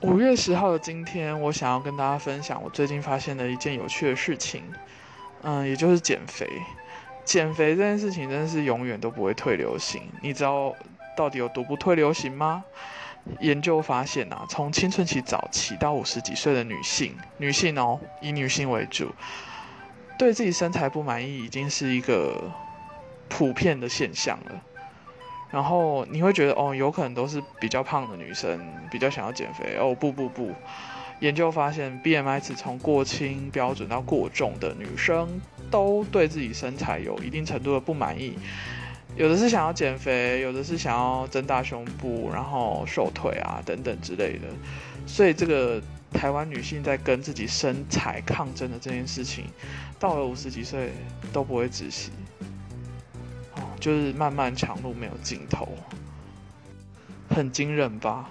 五月十号的今天，我想要跟大家分享我最近发现的一件有趣的事情，嗯，也就是减肥。减肥这件事情真的是永远都不会退流行。你知道到底有多不退流行吗？研究发现啊，从青春期早期到五十几岁的女性，女性哦，以女性为主，对自己身材不满意已经是一个普遍的现象了。然后你会觉得哦，有可能都是比较胖的女生比较想要减肥哦。不不不，研究发现，BMI 值从过轻标准到过重的女生，都对自己身材有一定程度的不满意。有的是想要减肥，有的是想要增大胸部，然后瘦腿啊等等之类的。所以这个台湾女性在跟自己身材抗争的这件事情，到了五十几岁都不会止息。就是漫漫长路没有尽头，很惊人吧？